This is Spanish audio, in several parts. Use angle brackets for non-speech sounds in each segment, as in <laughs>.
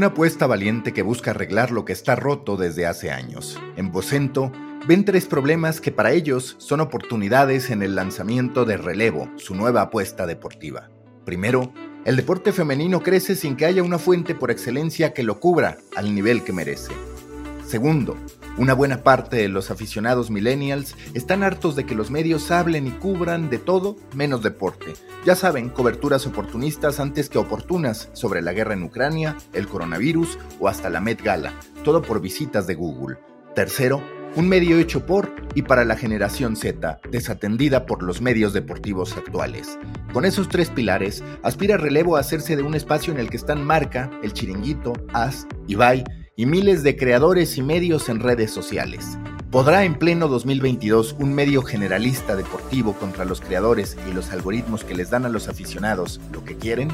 Una apuesta valiente que busca arreglar lo que está roto desde hace años. En Vocento ven tres problemas que para ellos son oportunidades en el lanzamiento de Relevo, su nueva apuesta deportiva. Primero, el deporte femenino crece sin que haya una fuente por excelencia que lo cubra al nivel que merece. Segundo, una buena parte de los aficionados millennials están hartos de que los medios hablen y cubran de todo menos deporte. Ya saben, coberturas oportunistas antes que oportunas sobre la guerra en Ucrania, el coronavirus o hasta la Met Gala, todo por visitas de Google. Tercero, un medio hecho por y para la generación Z, desatendida por los medios deportivos actuales. Con esos tres pilares, aspira Relevo a hacerse de un espacio en el que están Marca, El Chiringuito, As, Ibai y miles de creadores y medios en redes sociales. ¿Podrá en pleno 2022 un medio generalista deportivo contra los creadores y los algoritmos que les dan a los aficionados lo que quieren?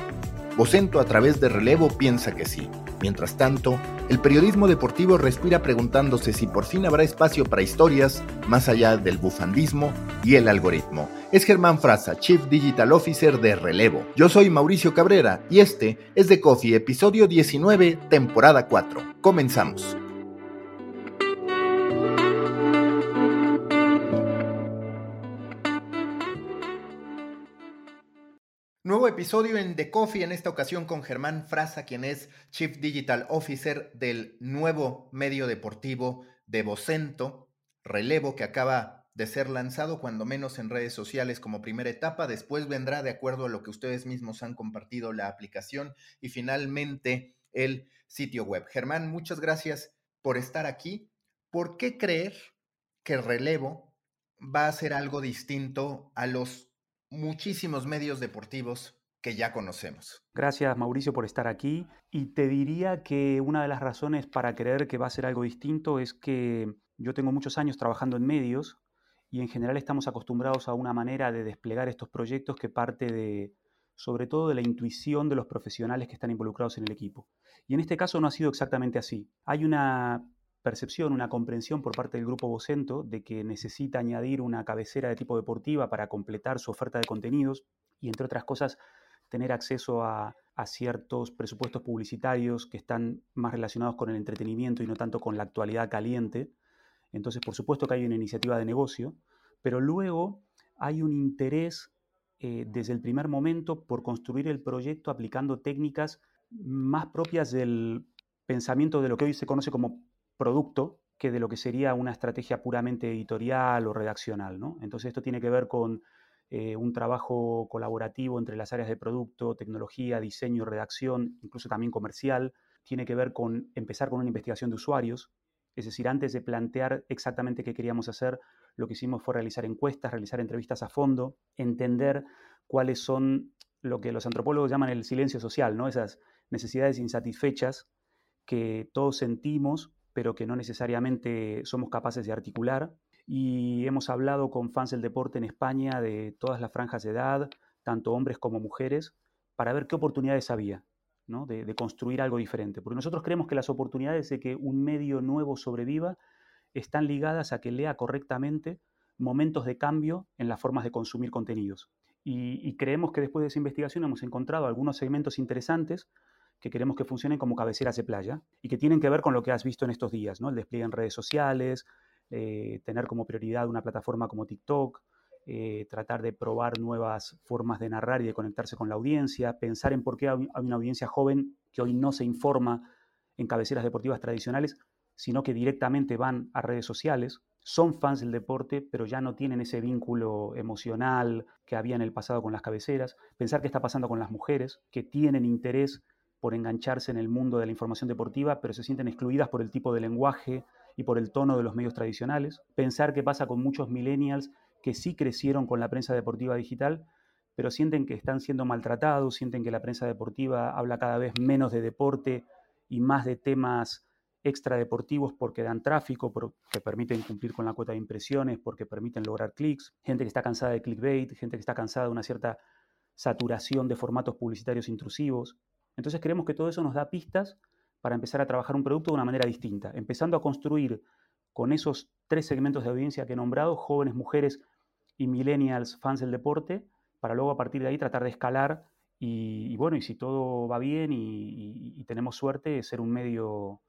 Vocento a través de relevo piensa que sí. Mientras tanto, el periodismo deportivo respira preguntándose si por fin habrá espacio para historias más allá del bufandismo y el algoritmo. Es Germán Frasa, Chief Digital Officer de Relevo. Yo soy Mauricio Cabrera y este es The Coffee, episodio 19, temporada 4. Comenzamos. Nuevo episodio en The Coffee, en esta ocasión con Germán Frasa, quien es Chief Digital Officer del nuevo medio deportivo de Vocento, Relevo, que acaba de ser lanzado, cuando menos en redes sociales como primera etapa. Después vendrá, de acuerdo a lo que ustedes mismos han compartido, la aplicación y finalmente el sitio web. Germán, muchas gracias por estar aquí. ¿Por qué creer que Relevo va a ser algo distinto a los muchísimos medios deportivos que ya conocemos. Gracias Mauricio por estar aquí y te diría que una de las razones para creer que va a ser algo distinto es que yo tengo muchos años trabajando en medios y en general estamos acostumbrados a una manera de desplegar estos proyectos que parte de sobre todo de la intuición de los profesionales que están involucrados en el equipo. Y en este caso no ha sido exactamente así. Hay una percepción, una comprensión por parte del grupo Vocento de que necesita añadir una cabecera de tipo deportiva para completar su oferta de contenidos y, entre otras cosas, tener acceso a, ciertos presupuestos publicitarios que están más relacionados con el entretenimiento y no tanto con la actualidad caliente. Entonces, por supuesto que hay una iniciativa de negocio, pero luego hay un interés eh, desde el primer momento por construir el proyecto aplicando técnicas más propias del pensamiento de lo que hoy se conoce como producto que de lo que sería una estrategia puramente editorial o redaccional. ¿no? Entonces esto tiene que ver con eh, un trabajo colaborativo entre las áreas de producto, tecnología, diseño, redacción, incluso también comercial. Tiene que ver con empezar con una investigación de usuarios. Es decir, antes de plantear exactamente qué queríamos hacer, lo que hicimos fue realizar encuestas, realizar entrevistas a fondo, entender cuáles son lo que los antropólogos llaman el silencio social, ¿no? esas necesidades insatisfechas que todos sentimos pero que no necesariamente somos capaces de articular. Y hemos hablado con fans del deporte en España de todas las franjas de edad, tanto hombres como mujeres, para ver qué oportunidades había ¿no? de, construir algo diferente. Porque nosotros creemos que las oportunidades de que un medio nuevo sobreviva están ligadas a que lea correctamente momentos de cambio en las formas de consumir contenidos. Y, creemos que después de esa investigación hemos encontrado algunos segmentos interesantes que queremos que funcionen como cabeceras de playa y que tienen que ver con lo que has visto en estos días, ¿no? El despliegue en redes sociales, eh, tener como prioridad una plataforma como TikTok, eh, tratar de probar nuevas formas de narrar y de conectarse con la audiencia, pensar en por qué hay una audiencia joven que hoy no se informa en cabeceras deportivas tradicionales, sino que directamente van a redes sociales, son fans del deporte, pero ya no tienen ese vínculo emocional que había en el pasado con las cabeceras. Pensar qué está pasando con las mujeres, que tienen interés por engancharse en el mundo de la información deportiva, pero se sienten excluidas por el tipo de lenguaje y por el tono de los medios tradicionales. Pensar qué pasa con muchos millennials que sí crecieron con la prensa deportiva digital, pero sienten que están siendo maltratados, sienten que la prensa deportiva habla cada vez menos de deporte y más de temas extradeportivos porque dan tráfico, porque permiten cumplir con la cuota de impresiones, porque permiten lograr clics, gente que está cansada de clickbait, gente que está cansada de una cierta saturación de formatos publicitarios intrusivos. Entonces creemos que todo eso nos da pistas para empezar a trabajar un producto de una manera distinta, empezando a construir con esos tres segmentos de audiencia que he nombrado, jóvenes, mujeres y millennials, fans del deporte, para luego a partir de ahí tratar de escalar y, bueno, y si todo va bien y tenemos suerte, ser un medio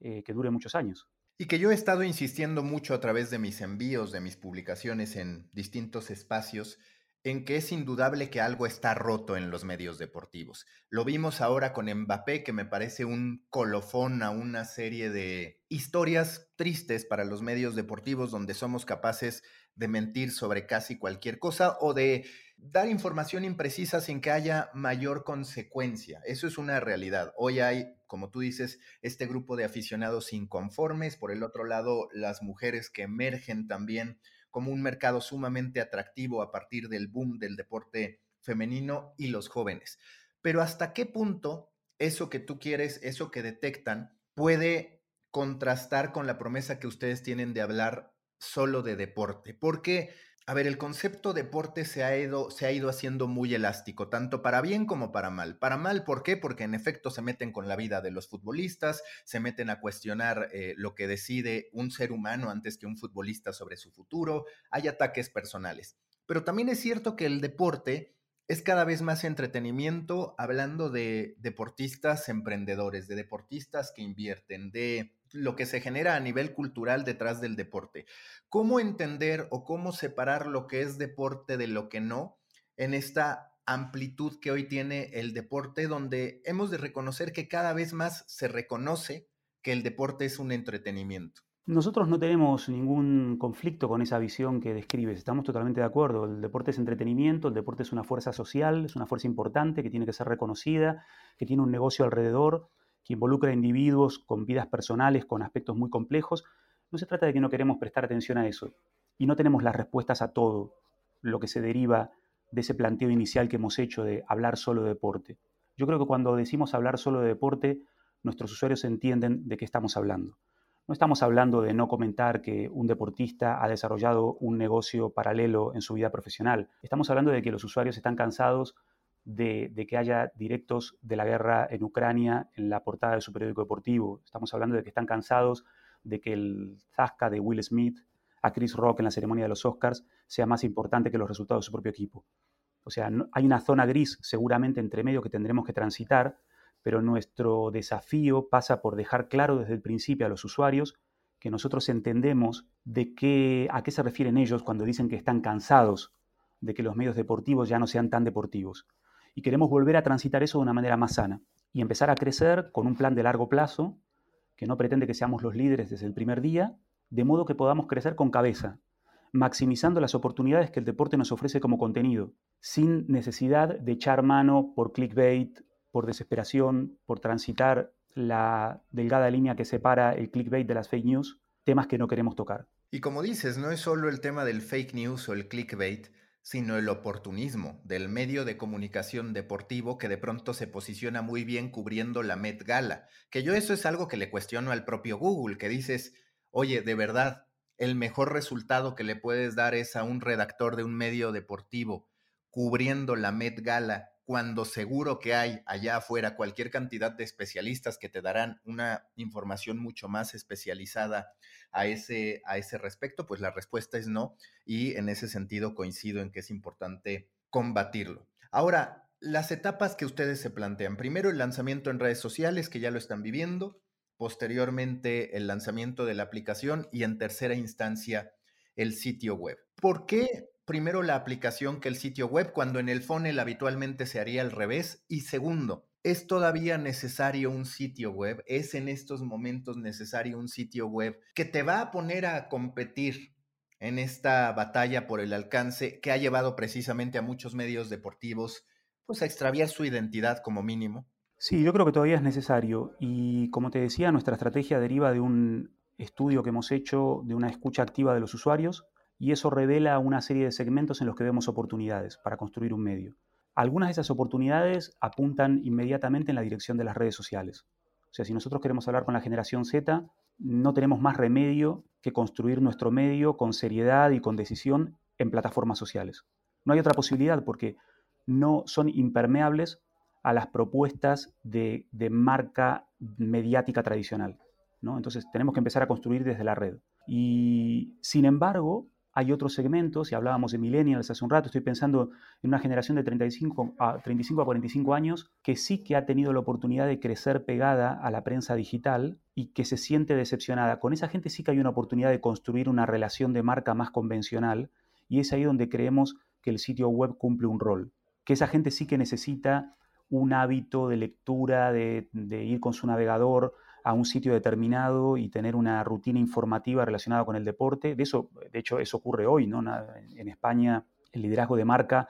eh, que dure muchos años. Y que yo he estado insistiendo mucho a través de mis envíos, de mis publicaciones en distintos espacios, en que es indudable que algo está roto en los medios deportivos. Lo vimos ahora con Mbappé, que me parece un colofón a una serie de historias tristes para los medios deportivos donde somos capaces de mentir sobre casi cualquier cosa o de dar información imprecisa sin que haya mayor consecuencia. Eso es una realidad. Hoy hay, como tú dices, este grupo de aficionados inconformes, por el otro lado, las mujeres que emergen también como un mercado sumamente atractivo a partir del boom del deporte femenino y los jóvenes. Pero hasta qué punto eso que tú quieres, eso que detectan, puede contrastar con la promesa que ustedes tienen de hablar solo de deporte, porque, a ver, el concepto deporte se ha, ido, se ha ido haciendo muy elástico, tanto para bien como para mal. Para mal, ¿por qué? Porque en efecto se meten con la vida de los futbolistas, se meten a cuestionar eh, lo que decide un ser humano antes que un futbolista sobre su futuro, hay ataques personales. Pero también es cierto que el deporte es cada vez más entretenimiento hablando de deportistas emprendedores, de deportistas que invierten, de lo que se genera a nivel cultural detrás del deporte. ¿Cómo entender o cómo separar lo que es deporte de lo que no en esta amplitud que hoy tiene el deporte, donde hemos de reconocer que cada vez más se reconoce que el deporte es un entretenimiento? Nosotros no tenemos ningún conflicto con esa visión que describes, estamos totalmente de acuerdo. El deporte es entretenimiento, el deporte es una fuerza social, es una fuerza importante que tiene que ser reconocida, que tiene un negocio alrededor que involucra a individuos con vidas personales, con aspectos muy complejos. No se trata de que no queremos prestar atención a eso y no tenemos las respuestas a todo lo que se deriva de ese planteo inicial que hemos hecho de hablar solo de deporte. Yo creo que cuando decimos hablar solo de deporte, nuestros usuarios entienden de qué estamos hablando. No estamos hablando de no comentar que un deportista ha desarrollado un negocio paralelo en su vida profesional. Estamos hablando de que los usuarios están cansados de, que haya directos de la guerra en Ucrania en la portada de su periódico deportivo. Estamos hablando de que están cansados de que el zasca de Will Smith a Chris Rock en la ceremonia de los Oscars sea más importante que los resultados de su propio equipo. O sea, hay una zona gris seguramente entre medio que tendremos que transitar, pero nuestro desafío pasa por dejar claro desde el principio a los usuarios que nosotros entendemos de qué, a qué se refieren ellos cuando dicen que están cansados de que los medios deportivos ya no sean tan deportivos y queremos volver a transitar eso de una manera más sana y empezar a crecer con un plan de largo plazo que no pretende que seamos los líderes desde el primer día, de modo que podamos crecer con cabeza, maximizando las oportunidades que el deporte nos ofrece como contenido, sin necesidad de echar mano por clickbait, por desesperación, por transitar la delgada línea que separa el clickbait de las fake news, temas que no queremos tocar. Y como dices, no es solo el tema del fake news o el clickbait, sino el oportunismo del medio de comunicación deportivo que de pronto se posiciona muy bien cubriendo la Met Gala. Que yo eso es algo que le cuestiono al propio Google, que dices, oye, de verdad, el mejor resultado que le puedes dar es a un redactor de un medio deportivo cubriendo la Met Gala cuando seguro que hay allá afuera cualquier cantidad de especialistas que te darán una información mucho más especializada a ese, a ese respecto, pues la respuesta es no y en ese sentido coincido en que es importante combatirlo. Ahora, las etapas que ustedes se plantean. Primero el lanzamiento en redes sociales, que ya lo están viviendo, posteriormente el lanzamiento de la aplicación y en tercera instancia el sitio web. ¿Por qué primero la aplicación que el sitio web, cuando en el funnel habitualmente se haría al revés. Y segundo, ¿es todavía necesario un sitio web? ¿Es en estos momentos necesario un sitio web que te va a poner a competir en esta batalla por el alcance que ha llevado precisamente a muchos medios deportivos pues a extraviar su identidad como mínimo? Sí, yo creo que todavía es necesario y como te decía, nuestra estrategia deriva de un estudio que hemos hecho de una escucha activa de los usuarios y eso revela una serie de segmentos en los que vemos oportunidades para construir un medio. Algunas de esas oportunidades apuntan inmediatamente en la dirección de las redes sociales. O sea, si nosotros queremos hablar con la generación Z, no tenemos más remedio que construir nuestro medio con seriedad y con decisión en plataformas sociales. No hay otra posibilidad porque no son impermeables a las propuestas de, marca mediática tradicional. ¿no? Entonces tenemos que empezar a construir desde la red. Y sin embargo, hay otros segmentos, si hablábamos de millennials hace un rato, estoy pensando en una generación de 35 a, 35 a 45 años que sí que ha tenido la oportunidad de crecer pegada a la prensa digital y que se siente decepcionada. Con esa gente sí que hay una oportunidad de construir una relación de marca más convencional y es ahí donde creemos que el sitio web cumple un rol. Que esa gente sí que necesita un hábito de lectura, de, ir con su navegador a un sitio determinado y tener una rutina informativa relacionada con el deporte. De eso, de hecho, eso ocurre hoy, ¿no? En España el liderazgo de marca,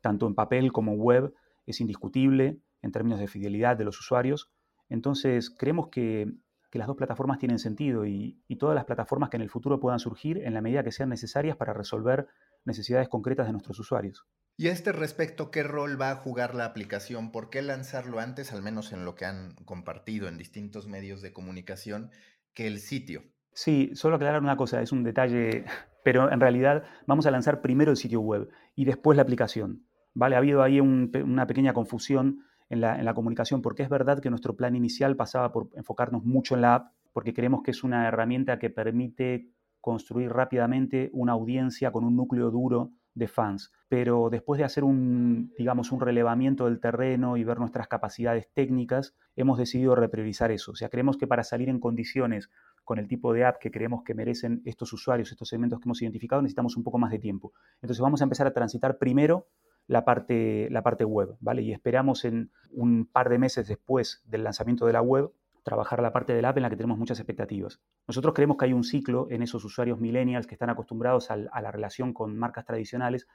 tanto en papel como web, es indiscutible en términos de fidelidad de los usuarios. Entonces, creemos que, las dos plataformas tienen sentido y, todas las plataformas que en el futuro puedan surgir en la medida que sean necesarias para resolver necesidades concretas de nuestros usuarios. Y a este respecto, ¿qué rol va a jugar la aplicación? ¿Por qué lanzarlo antes, al menos en lo que han compartido en distintos medios de comunicación, que el sitio? Sí, solo aclarar una cosa, es un detalle, pero en realidad vamos a lanzar primero el sitio web y después la aplicación. ¿vale? Ha habido ahí una pequeña confusión en la, en la comunicación, porque es verdad que nuestro plan inicial pasaba por enfocarnos mucho en la app, porque creemos que es una herramienta que permite construir rápidamente una audiencia con un núcleo duro de fans. Pero después de hacer un, digamos, un relevamiento del terreno y ver nuestras capacidades técnicas, hemos decidido repriorizar eso. O sea, creemos que para salir en condiciones con el tipo de app que creemos que merecen estos usuarios, estos segmentos que hemos identificado, necesitamos un poco más de tiempo. Entonces vamos a empezar a transitar primero la parte, la parte web, ¿vale? Y esperamos en un par de meses después del lanzamiento de la web trabajar la parte del app en la que tenemos muchas expectativas. Nosotros creemos que hay un ciclo en esos usuarios millennials que están acostumbrados a, la relación con marcas tradicionales,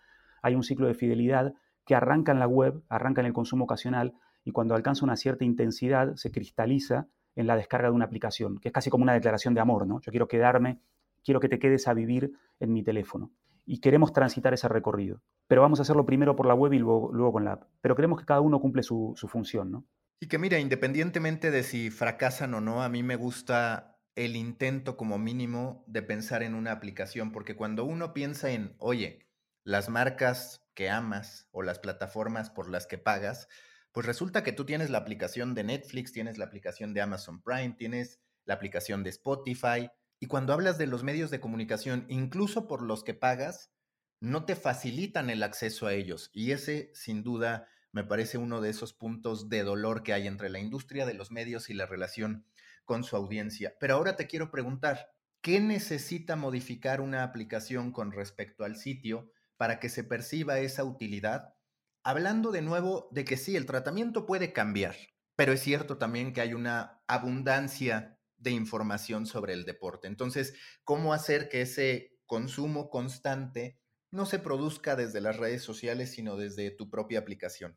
hay un ciclo de fidelidad que arranca en la web, arranca en el consumo ocasional y cuando alcanza una cierta intensidad se cristaliza en la descarga de una aplicación, que es casi como una declaración de amor, ¿no? Yo quiero quedarme, quiero que te quedes a vivir en mi teléfono. Y queremos transitar ese recorrido. Pero vamos a hacerlo primero por la web y luego, con la app. Pero creemos que cada uno cumple su, su función, ¿no? Y que mira, independientemente de si fracasan o no, a mí me gusta el intento como mínimo de pensar en una aplicación, porque cuando uno piensa en, oye, las marcas que amas o las plataformas por las que pagas, pues resulta que tú tienes la aplicación de Netflix, tienes la aplicación de Amazon Prime, tienes la aplicación de Spotify, y cuando hablas de los medios de comunicación, incluso por los que pagas, no te facilitan el acceso a ellos. Y ese, sin duda, me parece uno de esos puntos de dolor que hay entre la industria de los medios y la relación con su audiencia. Pero ahora te quiero preguntar, ¿qué necesita modificar una aplicación con respecto al sitio para que se perciba esa utilidad? Hablando de nuevo de que sí, el tratamiento puede cambiar, pero es cierto también que hay una abundancia de información sobre el deporte. Entonces, ¿cómo hacer que ese consumo constante no se produzca desde las redes sociales, sino desde tu propia aplicación?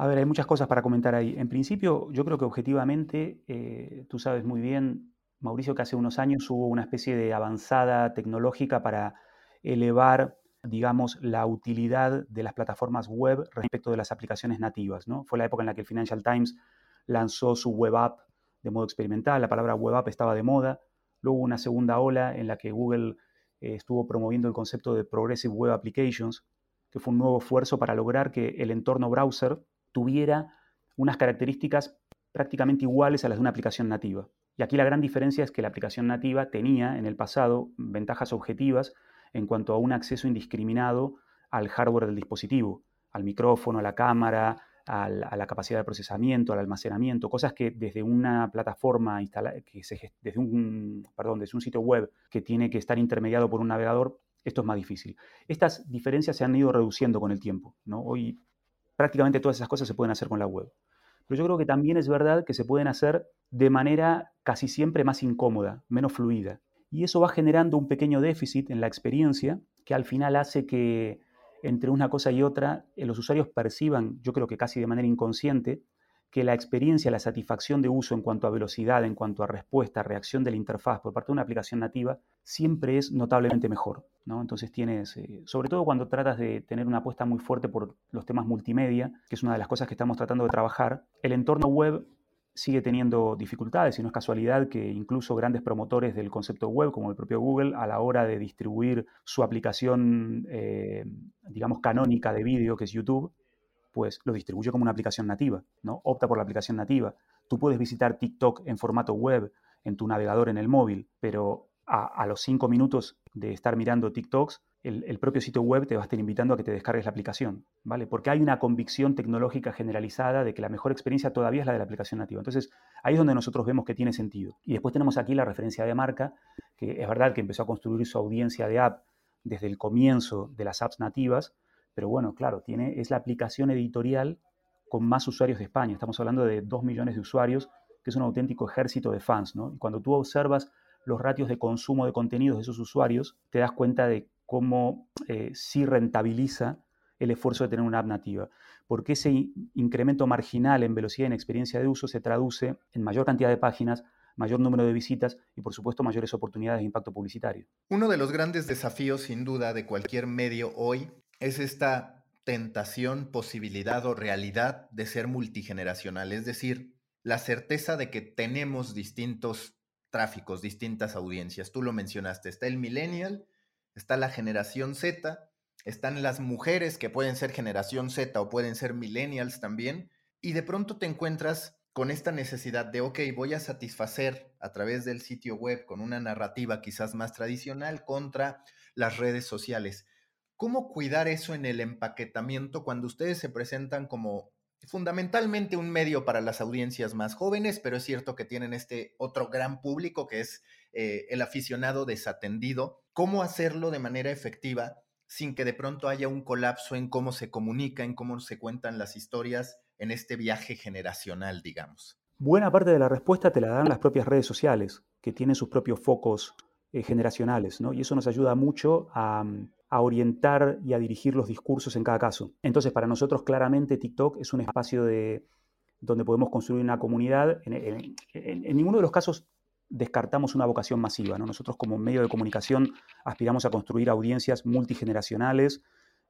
A ver, hay muchas cosas para comentar ahí. En principio, yo creo que objetivamente, eh, tú sabes muy bien, Mauricio, que hace unos años hubo una especie de avanzada tecnológica para elevar, digamos, la utilidad de las plataformas web respecto de las aplicaciones nativas. Fue la época en la que el Financial Times lanzó su web app de modo experimental, la palabra web app estaba de moda. Luego hubo una segunda ola en la que Google eh, estuvo promoviendo el concepto de Progressive Web Applications, que fue un nuevo esfuerzo para lograr que el entorno browser tuviera unas características prácticamente iguales a las de una aplicación nativa. Y aquí la gran diferencia es que la aplicación nativa tenía en el pasado ventajas objetivas en cuanto a un acceso indiscriminado al hardware del dispositivo, al micrófono, a la cámara, a la, capacidad de procesamiento, al almacenamiento, cosas que desde una plataforma instalada, que desde un, perdón, desde un sitio web que tiene que estar intermediado por un navegador, esto es más difícil. Estas diferencias se han ido reduciendo con el tiempo. ¿no? Hoy prácticamente todas esas cosas se pueden hacer con la web. Pero yo creo que también es verdad que se pueden hacer de manera casi siempre más incómoda, menos fluida. Y eso va generando un pequeño déficit en la experiencia que al final hace que entre una cosa y otra eh, los usuarios perciban, yo creo que casi de manera inconsciente, que la experiencia, la satisfacción de uso en cuanto a velocidad, en cuanto a respuesta, reacción de la interfaz por parte de una aplicación nativa, siempre es notablemente mejor. ¿no? Entonces tienes, eh, sobre todo cuando tratas de tener una apuesta muy fuerte por los temas multimedia, que es una de las cosas que estamos tratando de trabajar, el entorno web sigue teniendo dificultades y no es casualidad que incluso grandes promotores del concepto web, como el propio Google, a la hora de distribuir su aplicación, eh, digamos, canónica de vídeo, que es YouTube, pues lo distribuye como una aplicación nativa, ¿no? Opta por la aplicación nativa. Tú puedes visitar TikTok en formato web en tu navegador en el móvil, pero a, los cinco minutos de estar mirando TikToks, el, propio sitio web te va a estar invitando a que te descargues la aplicación, ¿vale? Porque hay una convicción tecnológica generalizada de que la mejor experiencia todavía es la de la aplicación nativa. Entonces, ahí es donde nosotros vemos que tiene sentido. Y después tenemos aquí la referencia de marca, que es verdad que empezó a construir su audiencia de app desde el comienzo de las apps nativas, pero bueno, claro, tiene, es la aplicación editorial con más usuarios de España. Estamos hablando de 2 millones de usuarios, que es un auténtico ejército de fans. ¿no? Y cuando tú observas los ratios de consumo de contenidos de esos usuarios, te das cuenta de cómo eh, sí rentabiliza el esfuerzo de tener una app nativa. Porque ese incremento marginal en velocidad y en experiencia de uso se traduce en mayor cantidad de páginas, mayor número de visitas y por supuesto mayores oportunidades de impacto publicitario. Uno de los grandes desafíos sin duda de cualquier medio hoy es esta tentación, posibilidad o realidad de ser multigeneracional, es decir, la certeza de que tenemos distintos tráficos, distintas audiencias. Tú lo mencionaste, está el millennial, está la generación Z, están las mujeres que pueden ser generación Z o pueden ser millennials también, y de pronto te encuentras con esta necesidad de, ok, voy a satisfacer a través del sitio web con una narrativa quizás más tradicional contra las redes sociales. ¿Cómo cuidar eso en el empaquetamiento cuando ustedes se presentan como fundamentalmente un medio para las audiencias más jóvenes, pero es cierto que tienen este otro gran público que es eh, el aficionado desatendido? ¿Cómo hacerlo de manera efectiva sin que de pronto haya un colapso en cómo se comunica, en cómo se cuentan las historias en este viaje generacional, digamos? Buena parte de la respuesta te la dan las propias redes sociales, que tienen sus propios focos eh, generacionales, ¿no? Y eso nos ayuda mucho a, a orientar y a dirigir los discursos en cada caso. Entonces, para nosotros claramente TikTok es un espacio de, donde podemos construir una comunidad. En, ninguno de los casos descartamos una vocación masiva. ¿no? Nosotros como medio de comunicación aspiramos a construir audiencias multigeneracionales,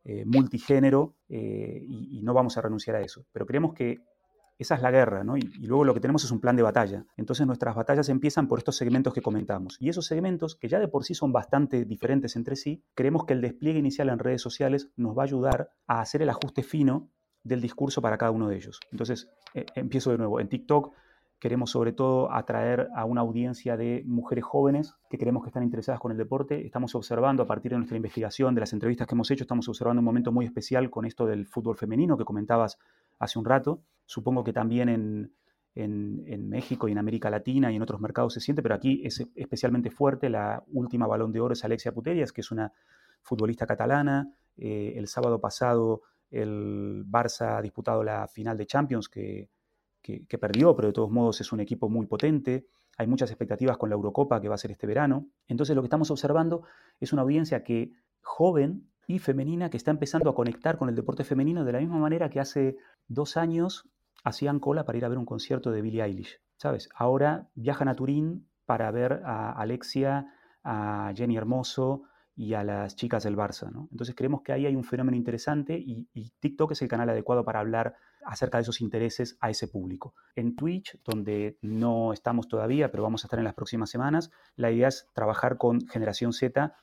eh, multigénero, eh, y, no vamos a renunciar a eso. Pero creemos que esa es la guerra, ¿no? Y, luego lo que tenemos es un plan de batalla. Entonces nuestras batallas empiezan por estos segmentos que comentamos. Y esos segmentos, que ya de por sí son bastante diferentes entre sí, creemos que el despliegue inicial en redes sociales nos va a ayudar a hacer el ajuste fino del discurso para cada uno de ellos. Entonces, eh, empiezo de nuevo. En TikTok queremos sobre todo atraer a una audiencia de mujeres jóvenes que creemos que están interesadas con el deporte. Estamos observando, a partir de nuestra investigación, de las entrevistas que hemos hecho, estamos observando un momento muy especial con esto del fútbol femenino que comentabas hace un rato. Supongo que también en, México y en América Latina y en otros mercados se siente, pero aquí es especialmente fuerte. La última balón de oro es Alexia Putellas, que es una futbolista catalana. Eh, el sábado pasado el Barça ha disputado la final de Champions, que, que, perdió, pero de todos modos es un equipo muy potente. Hay muchas expectativas con la Eurocopa que va a ser este verano. Entonces lo que estamos observando es una audiencia que joven y femenina que está empezando a conectar con el deporte femenino de la misma manera que hace dos años hacían cola para ir a ver un concierto de Billie Eilish, ¿sabes? Ahora viajan a Turín para ver a Alexia, a Jenny Hermoso y a las chicas del Barça, ¿no? Entonces creemos que ahí hay un fenómeno interesante y, y TikTok es el canal adecuado para hablar acerca de esos intereses a ese público. En Twitch, donde no estamos todavía, pero vamos a estar en las próximas semanas, la idea es trabajar con generación Z,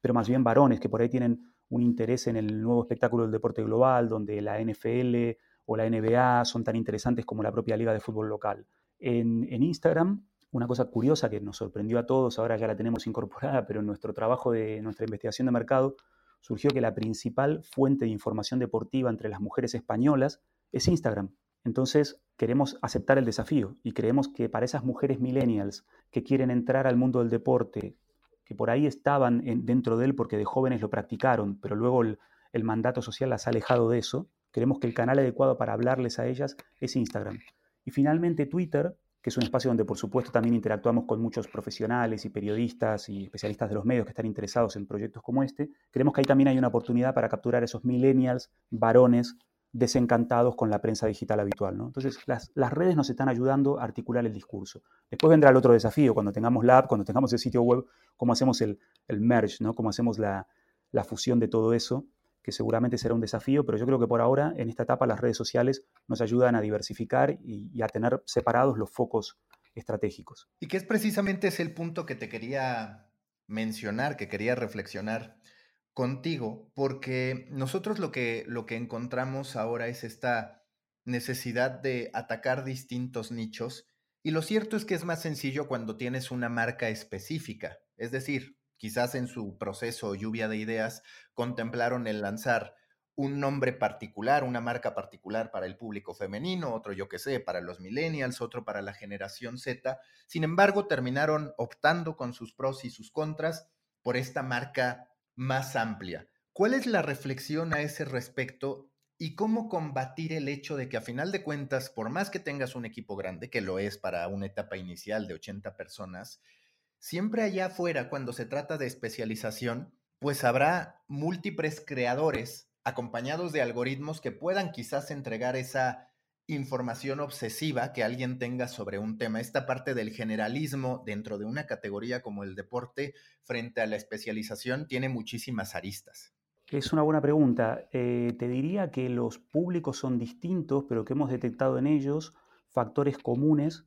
pero más bien varones que por ahí tienen un interés en el nuevo espectáculo del deporte global, donde la NFL o la NBA son tan interesantes como la propia liga de fútbol local. En, Instagram, una cosa curiosa que nos sorprendió a todos, ahora ya la tenemos incorporada, pero en nuestro trabajo de nuestra investigación de mercado surgió que la principal fuente de información deportiva entre las mujeres españolas es Instagram. Entonces queremos aceptar el desafío y creemos que para esas mujeres millennials que quieren entrar al mundo del deporte que por ahí estaban dentro de él porque de jóvenes lo practicaron, pero luego el, el mandato social las ha alejado de eso. Creemos que el canal adecuado para hablarles a ellas es Instagram. Y finalmente Twitter, que es un espacio donde por supuesto también interactuamos con muchos profesionales y periodistas y especialistas de los medios que están interesados en proyectos como este, creemos que ahí también hay una oportunidad para capturar esos millennials, varones, desencantados con la prensa digital habitual. ¿no? Entonces, las, redes nos están ayudando a articular el discurso. Después vendrá el otro desafío, cuando tengamos la app, cuando tengamos el sitio web, cómo hacemos el, merge, ¿no? cómo hacemos la, la fusión de todo eso que seguramente será un desafío, pero yo creo que por ahora, en esta etapa, las redes sociales nos ayudan a diversificar y, a tener separados los focos estratégicos. Y que es precisamente ese el punto que te quería mencionar, que quería reflexionar contigo, porque nosotros lo que, lo que encontramos ahora es esta necesidad de atacar distintos nichos y lo cierto es que es más sencillo cuando tienes una marca específica, es decir, quizás en su proceso lluvia de ideas, contemplaron el lanzar un nombre particular, una marca particular para el público femenino, otro yo que sé, para los millennials, otro para la generación Z. Sin embargo, terminaron optando con sus pros y sus contras por esta marca más amplia. ¿Cuál es la reflexión a ese respecto y cómo combatir el hecho de que a final de cuentas, por más que tengas un equipo grande, que lo es para una etapa inicial de 80 personas, siempre allá afuera, cuando se trata de especialización, pues habrá múltiples creadores acompañados de algoritmos que puedan quizás entregar esa información obsesiva que alguien tenga sobre un tema. Esta parte del generalismo dentro de una categoría como el deporte frente a la especialización tiene muchísimas aristas. Es una buena pregunta. Eh, te diría que los públicos son distintos, pero que hemos detectado en ellos factores comunes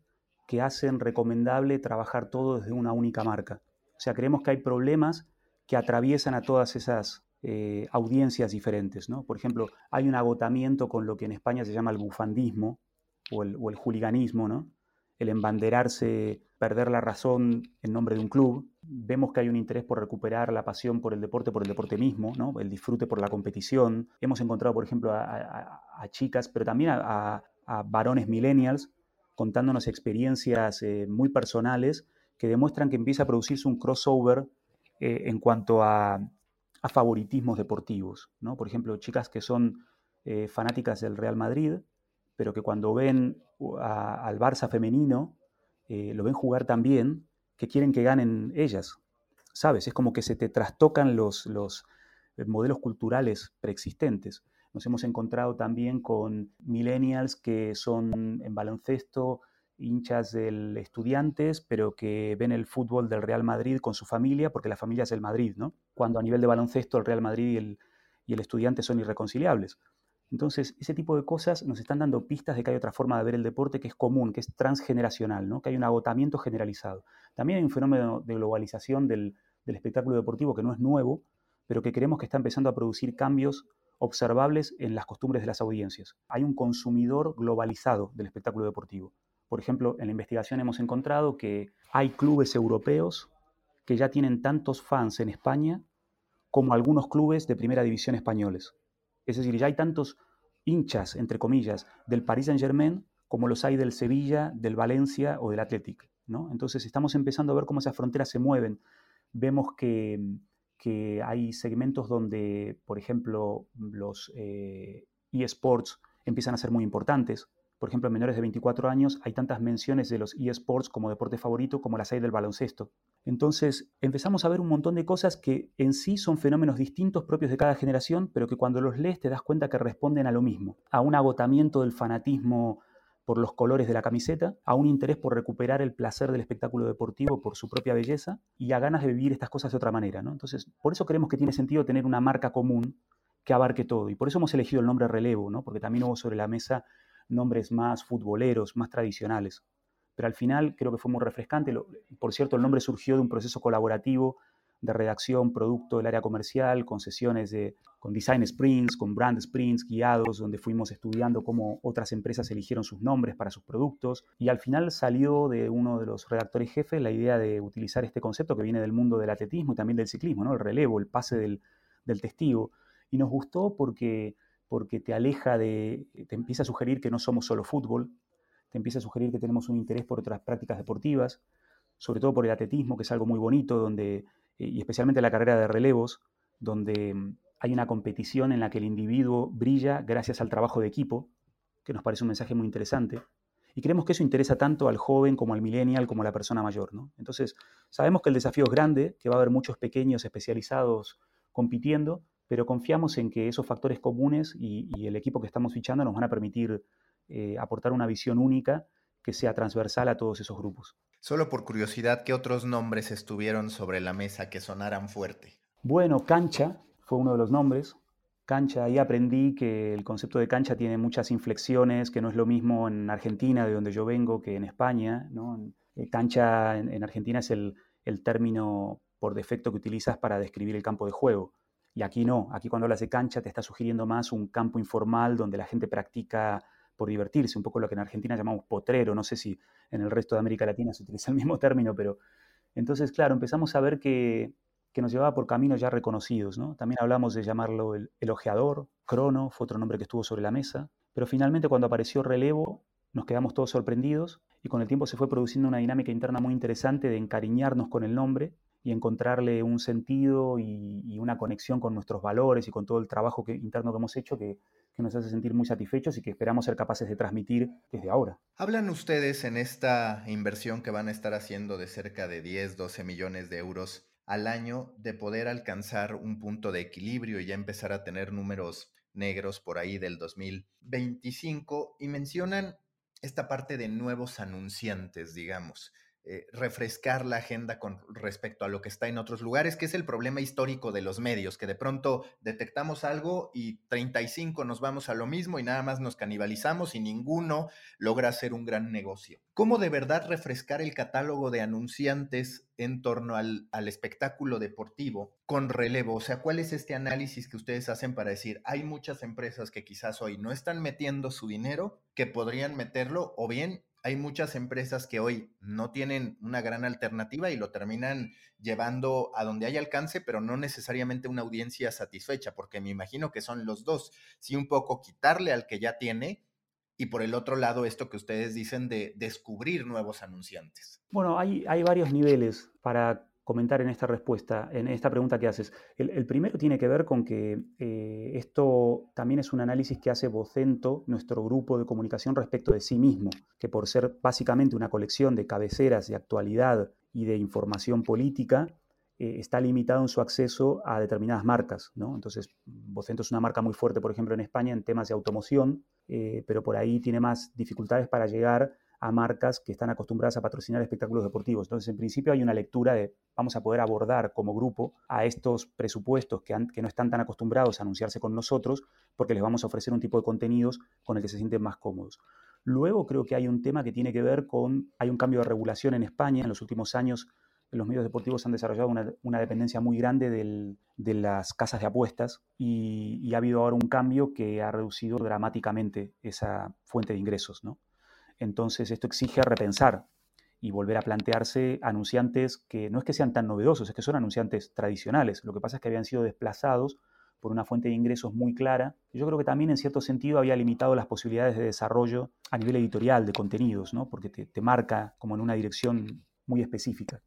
que hacen recomendable trabajar todo desde una única marca. O sea, creemos que hay problemas que atraviesan a todas esas eh, audiencias diferentes. ¿no? Por ejemplo, hay un agotamiento con lo que en España se llama el bufandismo o el, o el juliganismo, ¿no? el embanderarse, perder la razón en nombre de un club. Vemos que hay un interés por recuperar la pasión por el deporte, por el deporte mismo, ¿no? el disfrute por la competición. Hemos encontrado, por ejemplo, a, chicas, pero también a, a varones millennials contándonos experiencias eh, muy personales que demuestran que empieza a producirse un crossover eh, en cuanto a, favoritismos deportivos. ¿no? Por ejemplo, chicas que son eh, fanáticas del Real Madrid, pero que cuando ven al Barça femenino, lo ven jugar tan bien que quieren que ganen ellas. ¿Sabes? Es como que se te trastocan los, los modelos culturales preexistentes. Nos hemos encontrado también con millennials que son en baloncesto hinchas del estudiantes, pero que ven el fútbol del Real Madrid con su familia, porque la familia es el Madrid, ¿no? Cuando a nivel de baloncesto el Real Madrid y el, y el estudiante son irreconciliables. Entonces, ese tipo de cosas nos están dando pistas de que hay otra forma de ver el deporte que es común, que es transgeneracional, ¿no? que hay un agotamiento generalizado. También hay un fenómeno de globalización del, del espectáculo deportivo que no es nuevo, pero que creemos que está empezando a producir cambios observables en las costumbres de las audiencias. Hay un consumidor globalizado del espectáculo deportivo. Por ejemplo, en la investigación hemos encontrado que hay clubes europeos que ya tienen tantos fans en España como algunos clubes de primera división españoles. Es decir, ya hay tantos hinchas, entre comillas, del Paris Saint-Germain como los hay del Sevilla, del Valencia o del Athletic. ¿no? Entonces estamos empezando a ver cómo esas fronteras se mueven. Vemos que que hay segmentos donde, por ejemplo, los eh, eSports empiezan a ser muy importantes. Por ejemplo, en menores de 24 años hay tantas menciones de los eSports como deporte favorito como las hay del baloncesto. Entonces empezamos a ver un montón de cosas que en sí son fenómenos distintos propios de cada generación, pero que cuando los lees te das cuenta que responden a lo mismo, a un agotamiento del fanatismo por los colores de la camiseta, a un interés por recuperar el placer del espectáculo deportivo por su propia belleza y a ganas de vivir estas cosas de otra manera. ¿no? Entonces, por eso creemos que tiene sentido tener una marca común que abarque todo. Y por eso hemos elegido el nombre relevo, ¿no? porque también hubo sobre la mesa nombres más futboleros, más tradicionales. Pero al final creo que fue muy refrescante. Por cierto, el nombre surgió de un proceso colaborativo de redacción, producto del área comercial, con sesiones de, con design sprints, con brand sprints guiados, donde fuimos estudiando cómo otras empresas eligieron sus nombres para sus productos. Y al final salió de uno de los redactores jefes la idea de utilizar este concepto que viene del mundo del atletismo y también del ciclismo, ¿no? el relevo, el pase del, del testigo. Y nos gustó porque, porque te aleja de, te empieza a sugerir que no somos solo fútbol, te empieza a sugerir que tenemos un interés por otras prácticas deportivas, sobre todo por el atletismo, que es algo muy bonito, donde, y especialmente la carrera de relevos, donde mm, hay una competición en la que el individuo brilla gracias al trabajo de equipo, que nos parece un mensaje muy interesante. Y creemos que eso interesa tanto al joven como al millennial como a la persona mayor. ¿no? Entonces, sabemos que el desafío es grande, que va a haber muchos pequeños especializados compitiendo, pero confiamos en que esos factores comunes y, el equipo que estamos fichando nos van a permitir eh, aportar una visión única que sea transversal a todos esos grupos. Solo por curiosidad, ¿qué otros nombres estuvieron sobre la mesa que sonaran fuerte? Bueno, Cancha fue uno de los nombres. Cancha, ahí aprendí que el concepto de cancha tiene muchas inflexiones, que no es lo mismo en Argentina, de donde yo vengo, que en España. ¿no? Eh, cancha en, Argentina es el, término por defecto que utilizas para describir el campo de juego. Y aquí no, aquí cuando hablas de cancha te está sugiriendo más un campo informal donde la gente practica por divertirse, un poco lo que en Argentina llamamos potrero, no sé si en el resto de América Latina se utiliza el mismo término, pero entonces, claro, empezamos a ver que que nos llevaba por caminos ya reconocidos. ¿no? También hablamos de llamarlo el, ojeador, crono, fue otro nombre que estuvo sobre la mesa, pero finalmente cuando apareció relevo nos quedamos todos sorprendidos y con el tiempo se fue produciendo una dinámica interna muy interesante de encariñarnos con el nombre y encontrarle un sentido y, una conexión con nuestros valores y con todo el trabajo que, interno que hemos hecho que, que, nos hace sentir muy satisfechos y que esperamos ser capaces de transmitir desde ahora. Hablan ustedes en esta inversión que van a estar haciendo de cerca de 10, 12 millones de euros al año de poder alcanzar un punto de equilibrio y ya empezar a tener números negros por ahí del 2025 y mencionan esta parte de nuevos anunciantes, digamos. Eh, refrescar la agenda con respecto a lo que está en otros lugares, que es el problema histórico de los medios, que de pronto detectamos algo y 35 nos vamos a lo mismo y nada más nos canibalizamos y ninguno logra hacer un gran negocio. ¿Cómo de verdad refrescar el catálogo de anunciantes en torno al, al espectáculo deportivo con relevo? O sea, ¿cuál es este análisis que ustedes hacen para decir, hay muchas empresas que quizás hoy no están metiendo su dinero, que podrían meterlo, o bien hay muchas empresas que hoy no tienen una gran alternativa y lo terminan llevando a donde hay alcance, pero no necesariamente una audiencia satisfecha, porque me imagino que son los dos. Sí, un poco quitarle al que ya tiene y por el otro lado esto que ustedes dicen de descubrir nuevos anunciantes. Bueno, hay, hay varios niveles para comentar en esta respuesta, en esta pregunta que haces. El, primero tiene que ver con que eh, esto también es un análisis que hace Vocento, nuestro grupo de comunicación, respecto de sí mismo, que por ser básicamente una colección de cabeceras de actualidad y de información política, eh, está limitado en su acceso a determinadas marcas. ¿no? Entonces, Vocento es una marca muy fuerte, por ejemplo, en España en temas de automoción, eh, pero por ahí tiene más dificultades para llegar a marcas que están acostumbradas a patrocinar espectáculos deportivos. Entonces, en principio hay una lectura de vamos a poder abordar como grupo a estos presupuestos que, que, no están tan acostumbrados a anunciarse con nosotros porque les vamos a ofrecer un tipo de contenidos con el que se sienten más cómodos. Luego creo que hay un tema que tiene que ver con, hay un cambio de regulación en España. En los últimos años los medios deportivos han desarrollado una, dependencia muy grande de las casas de apuestas y, y, ha habido ahora un cambio que ha reducido dramáticamente esa fuente de ingresos. ¿no? Entonces esto exige repensar y volver a plantearse anunciantes que no es que sean tan novedosos, es que son anunciantes tradicionales. Lo que pasa es que habían sido desplazados por una fuente de ingresos muy clara. Yo creo que también en cierto sentido había limitado las posibilidades de desarrollo a nivel editorial de contenidos, ¿no? porque te, te marca como en una dirección muy específica.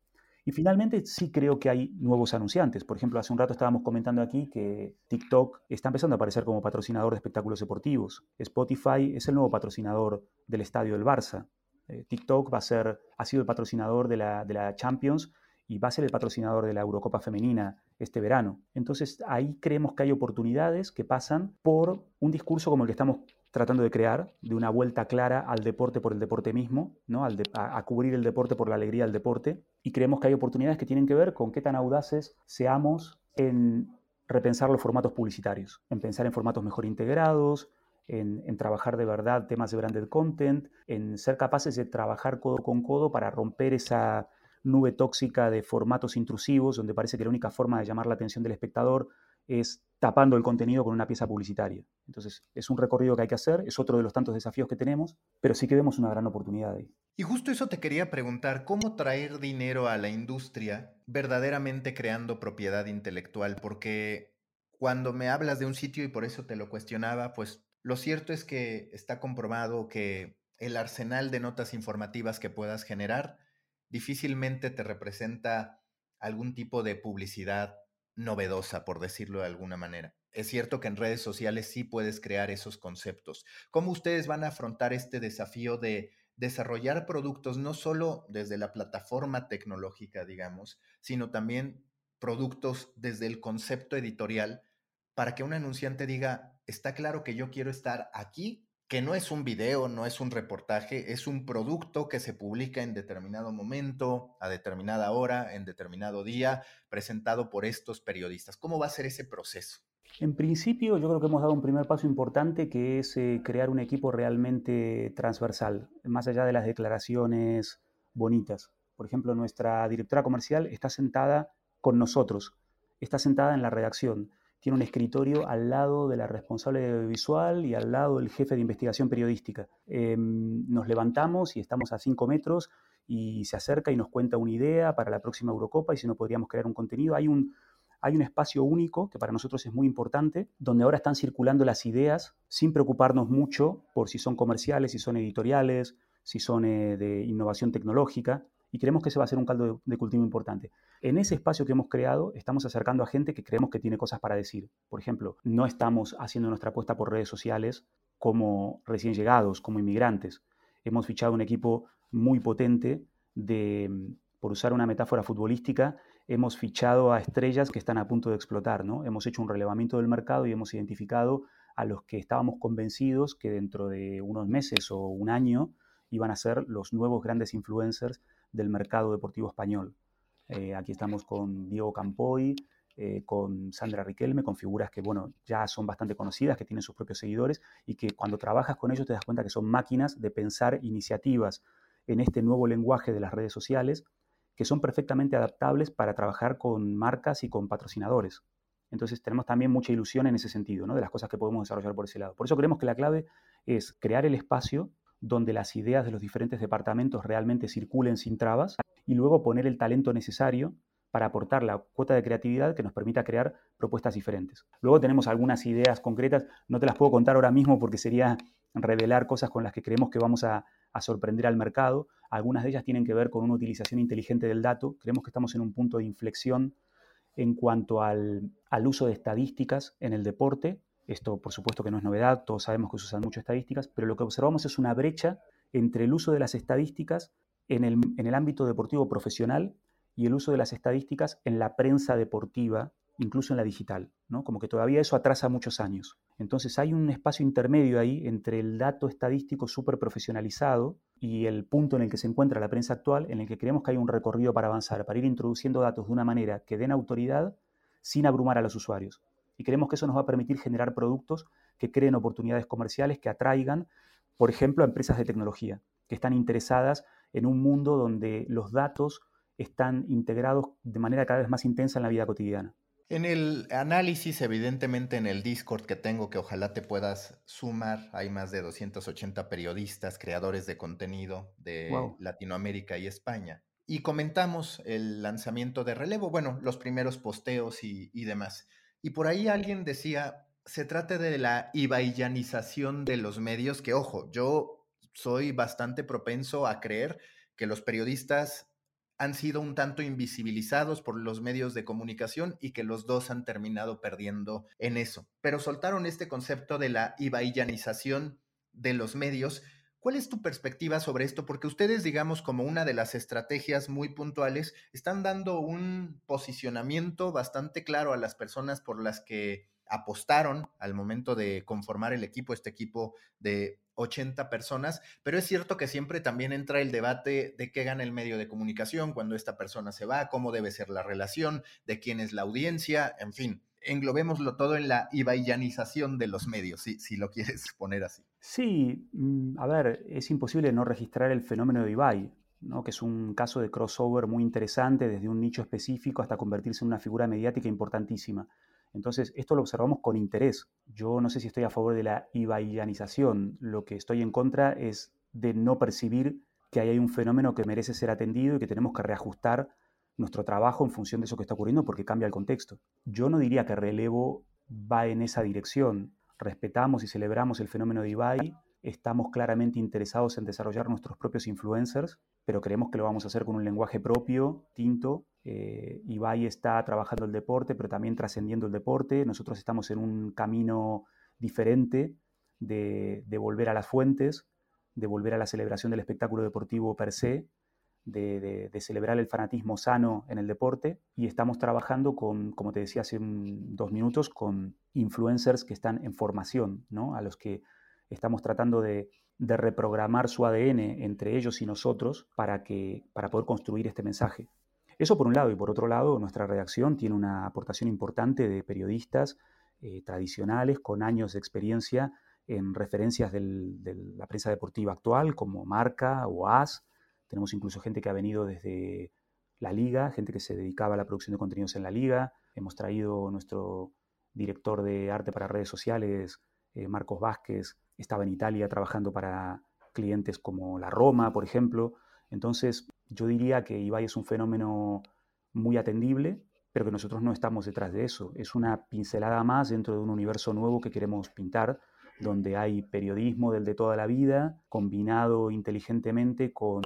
Y finalmente sí creo que hay nuevos anunciantes. Por ejemplo, hace un rato estábamos comentando aquí que TikTok está empezando a aparecer como patrocinador de espectáculos deportivos. Spotify es el nuevo patrocinador del estadio del Barça. Eh, TikTok va a ser, ha sido el patrocinador de la, Champions y va a ser el patrocinador de la Eurocopa Femenina este verano. Entonces ahí creemos que hay oportunidades que pasan por un discurso como el que estamos tratando de crear, de una vuelta clara al deporte por el deporte mismo, ¿no? Al a, cubrir el deporte por la alegría del deporte. Y creemos que hay oportunidades que tienen que ver con qué tan audaces seamos en repensar los formatos publicitarios, en pensar en formatos mejor integrados, en, trabajar de verdad temas de branded content, en ser capaces de trabajar codo con codo para romper esa nube tóxica de formatos intrusivos, donde parece que la única forma de llamar la atención del espectador es tapando el contenido con una pieza publicitaria. Entonces, es un recorrido que hay que hacer, es otro de los tantos desafíos que tenemos, pero sí que vemos una gran oportunidad ahí. Y justo eso te quería preguntar, ¿cómo traer dinero a la industria verdaderamente creando propiedad intelectual? Porque cuando me hablas de un sitio y por eso te lo cuestionaba, pues lo cierto es que está comprobado que el arsenal de notas informativas que puedas generar difícilmente te representa algún tipo de publicidad novedosa, por decirlo de alguna manera. Es cierto que en redes sociales sí puedes crear esos conceptos. ¿Cómo ustedes van a afrontar este desafío de desarrollar productos no solo desde la plataforma tecnológica, digamos, sino también productos desde el concepto editorial para que un anunciante diga, está claro que yo quiero estar aquí que no es un video, no es un reportaje, es un producto que se publica en determinado momento, a determinada hora, en determinado día, presentado por estos periodistas. ¿Cómo va a ser ese proceso? En principio, yo creo que hemos dado un primer paso importante que es eh, crear un equipo realmente transversal, más allá de las declaraciones bonitas. Por ejemplo, nuestra directora comercial está sentada con nosotros, está sentada en la redacción tiene un escritorio al lado de la responsable de audiovisual y al lado del jefe de investigación periodística. Em, nos levantamos y estamos a cinco metros y se acerca y nos cuenta una idea para la próxima Eurocopa y si no podríamos crear un contenido. Hay un, hay un espacio único que para nosotros es muy importante, donde ahora están circulando las ideas sin preocuparnos mucho por si son comerciales, si son editoriales, si son eh, de innovación tecnológica y creemos que ese va a ser un caldo de, cultivo importante. En ese espacio que hemos creado, estamos acercando a gente que creemos que tiene cosas para decir. Por ejemplo, no estamos haciendo nuestra apuesta por redes sociales como recién llegados, como inmigrantes. Hemos fichado un equipo muy potente de, por usar una metáfora futbolística, hemos fichado a estrellas que están a punto de explotar, ¿no? Hemos hecho un relevamiento del mercado y hemos identificado a los que estábamos convencidos que dentro de unos meses o un año iban a ser los nuevos grandes influencers del mercado deportivo español. Eh, aquí estamos con Diego Campoy, eh, con Sandra Riquelme, con figuras que, bueno, ya son bastante conocidas, que tienen sus propios seguidores y que cuando trabajas con ellos te das cuenta que son máquinas de pensar iniciativas en este nuevo lenguaje de las redes sociales que son perfectamente adaptables para trabajar con marcas y con patrocinadores. Entonces tenemos también mucha ilusión en ese sentido, ¿no? de las cosas que podemos desarrollar por ese lado. Por eso creemos que la clave es crear el espacio donde las ideas de los diferentes departamentos realmente circulen sin trabas y luego poner el talento necesario para aportar la cuota de creatividad que nos permita crear propuestas diferentes. Luego tenemos algunas ideas concretas, no te las puedo contar ahora mismo porque sería revelar cosas con las que creemos que vamos a, sorprender al mercado. Algunas de ellas tienen que ver con una utilización inteligente del dato. Creemos que estamos en un punto de inflexión en cuanto al, uso de estadísticas en el deporte esto, por supuesto, que no es novedad, todos sabemos que se usan mucho estadísticas, pero lo que observamos es una brecha entre el uso de las estadísticas en el, ámbito deportivo profesional y el uso de las estadísticas en la prensa deportiva, incluso en la digital, ¿no? Como que todavía eso atrasa muchos años. Entonces hay un espacio intermedio ahí entre el dato estadístico súper profesionalizado y el punto en el que se encuentra la prensa actual, en el que creemos que hay un recorrido para avanzar, para ir introduciendo datos de una manera que den autoridad sin abrumar a los usuarios y creemos que eso nos va a permitir generar productos que creen oportunidades comerciales que atraigan, por ejemplo, a empresas de tecnología que están interesadas en un mundo donde los datos están integrados de manera cada vez más intensa en la vida cotidiana. En el análisis, evidentemente en el Discord que tengo, que ojalá te puedas sumar, hay más de 280 periodistas, creadores de contenido de Latinoamérica y España. Y comentamos el lanzamiento de relevo, bueno, los primeros posteos y, y demás. Y por ahí alguien decía, se trata de la ibaiyanización de los medios, que ojo, yo soy bastante propenso a creer que los periodistas han sido un tanto invisibilizados por los medios de comunicación y que los dos han terminado perdiendo en eso. Pero soltaron este concepto de la ibaiyanización de los medios ¿Cuál es tu perspectiva sobre esto? Porque ustedes, digamos, como una de las estrategias muy puntuales, están dando un posicionamiento bastante claro a las personas por las que apostaron al momento de conformar el equipo, este equipo de 80 personas, pero es cierto que siempre también entra el debate de qué gana el medio de comunicación cuando esta persona se va, cómo debe ser la relación, de quién es la audiencia, en fin englobémoslo todo en la ibaiyanización de los medios, si, si lo quieres <laughs> poner así. Sí, mm, a ver, es imposible no registrar el fenómeno de Ibai, ¿no? que es un caso de crossover muy interesante desde un nicho específico hasta convertirse en una figura mediática importantísima. Entonces, esto lo observamos con interés. Yo no sé si estoy a favor de la ibaiyanización. Lo que estoy en contra es de no percibir que hay un fenómeno que merece ser atendido y que tenemos que reajustar nuestro trabajo en función de eso que está ocurriendo porque cambia el contexto. Yo no diría que relevo va en esa dirección. Respetamos y celebramos el fenómeno de Ibai, estamos claramente interesados en desarrollar nuestros propios influencers, pero creemos que lo vamos a hacer con un lenguaje propio, tinto. Eh, Ibai está trabajando el deporte, pero también trascendiendo el deporte. Nosotros estamos en un camino diferente de, volver a las fuentes, de volver a la celebración del espectáculo deportivo per se, de, celebrar el fanatismo sano en el deporte y estamos trabajando con, como te decía hace dos minutos, con influencers que están en formación, ¿no? a los que estamos tratando de, reprogramar su ADN entre ellos y nosotros para, que, para poder construir este mensaje. Eso por un lado, y por otro lado, nuestra redacción tiene una aportación importante de periodistas eh, tradicionales con años de experiencia en referencias de la prensa deportiva actual, como Marca o AS. Tenemos incluso gente que ha venido desde la liga, gente que se dedicaba a la producción de contenidos en la liga. Hemos traído nuestro director de arte para redes sociales, eh, Marcos Vázquez, estaba en Italia trabajando para clientes como la Roma, por ejemplo. Entonces, yo diría que Ibai es un fenómeno muy atendible, pero que nosotros no estamos detrás de eso. Es una pincelada más dentro de un universo nuevo que queremos pintar, donde hay periodismo del de toda la vida, combinado inteligentemente con